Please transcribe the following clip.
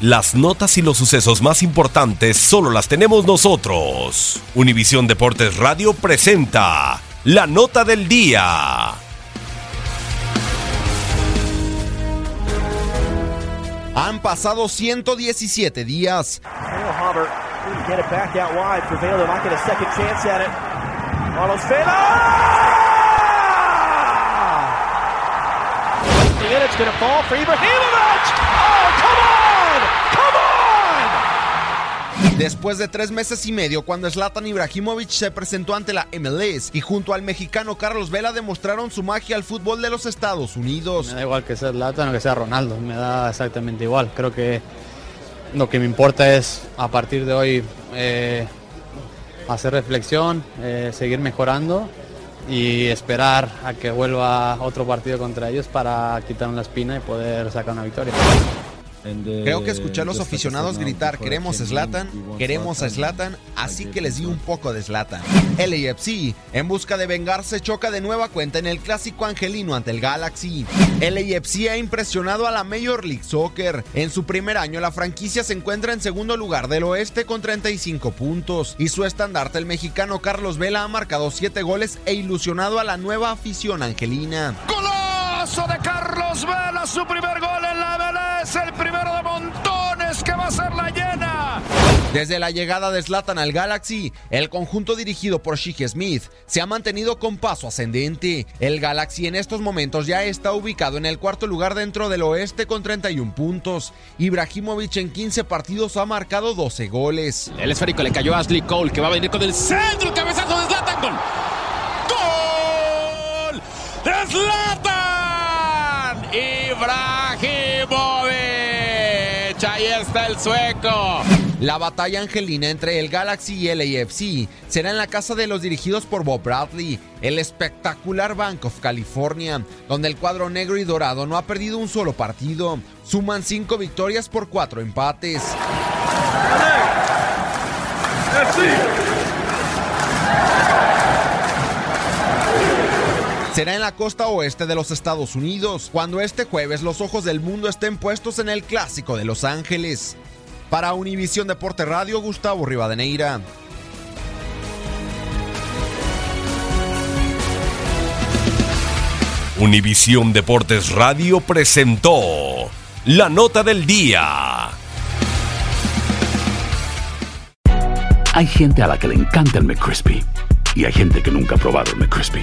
Las notas y los sucesos más importantes solo las tenemos nosotros. Univisión Deportes Radio presenta la nota del día. Han pasado 117 días. Después de tres meses y medio, cuando Zlatan Ibrahimovic se presentó ante la MLS y junto al mexicano Carlos Vela demostraron su magia al fútbol de los Estados Unidos. Me da igual que sea Zlatan o que sea Ronaldo, me da exactamente igual. Creo que lo que me importa es a partir de hoy eh, hacer reflexión, eh, seguir mejorando y esperar a que vuelva otro partido contra ellos para quitar una espina y poder sacar una victoria. Creo que escuché a los aficionados gritar queremos a Zlatan, queremos a Zlatan, así que les di un poco de Zlatan. LAFC, en busca de vengarse, choca de nueva cuenta en el clásico angelino ante el Galaxy. LAFC ha impresionado a la Major League Soccer. En su primer año, la franquicia se encuentra en segundo lugar del oeste con 35 puntos y su estandarte, el mexicano Carlos Vela, ha marcado 7 goles e ilusionado a la nueva afición angelina. Golazo de Carlos Vela, su primer gol en la MLS, el primero de montones que va a ser la llena. Desde la llegada de Zlatan al Galaxy, el conjunto dirigido por Shige Smith se ha mantenido con paso ascendente. El Galaxy en estos momentos ya está ubicado en el cuarto lugar dentro del oeste con 31 puntos. Ibrahimovic en 15 partidos ha marcado 12 goles. El esférico le cayó a Ashley Cole que va a venir con el centro, el cabezazo de Zlatan. Gol. ¡Gol! ¡De Zlatan! Ibrahimovic. Ahí está el sueco. La batalla angelina entre el Galaxy y el AFC será en la casa de los dirigidos por Bob Bradley, el espectacular Bank of California, donde el cuadro negro y dorado no ha perdido un solo partido. Suman cinco victorias por cuatro empates. Será en la costa oeste de los Estados Unidos, cuando este jueves los ojos del mundo estén puestos en el clásico de Los Ángeles. Para Univisión Deporte Radio, Gustavo Rivadeneira. Univisión Deportes Radio presentó la nota del día. Hay gente a la que le encanta el McCrispy y hay gente que nunca ha probado el McCrispy.